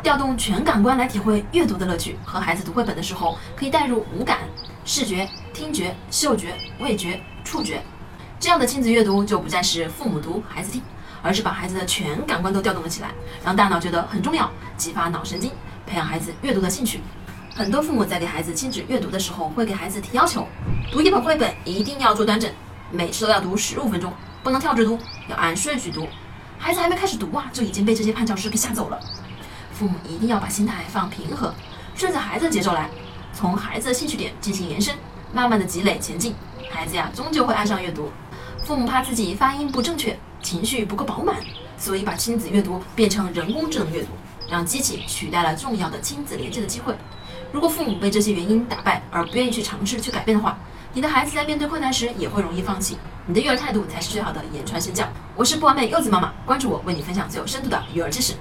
调动全感官来体会阅读的乐趣。和孩子读绘本的时候，可以带入五感：视觉、听觉、嗅觉、味觉、触觉。这样的亲子阅读就不再是父母读孩子听，而是把孩子的全感官都调动了起来，让大脑觉得很重要，激发脑神经，培养孩子阅读的兴趣。很多父母在给孩子亲子阅读的时候，会给孩子提要求：读一本绘本一定要坐端正，每次都要读十五分钟，不能跳着读，要按顺序读。孩子还没开始读啊，就已经被这些绊脚石给吓走了。父母一定要把心态放平和，顺着孩子的节奏来，从孩子的兴趣点进行延伸，慢慢的积累前进，孩子呀终究会爱上阅读。父母怕自己发音不正确，情绪不够饱满，所以把亲子阅读变成人工智能阅读，让机器取代了重要的亲子连接的机会。如果父母被这些原因打败而不愿意去尝试去改变的话，你的孩子在面对困难时也会容易放弃。你的育儿态度才是最好的言传身教。我是不完美柚子妈妈，关注我，为你分享最有深度的育儿知识。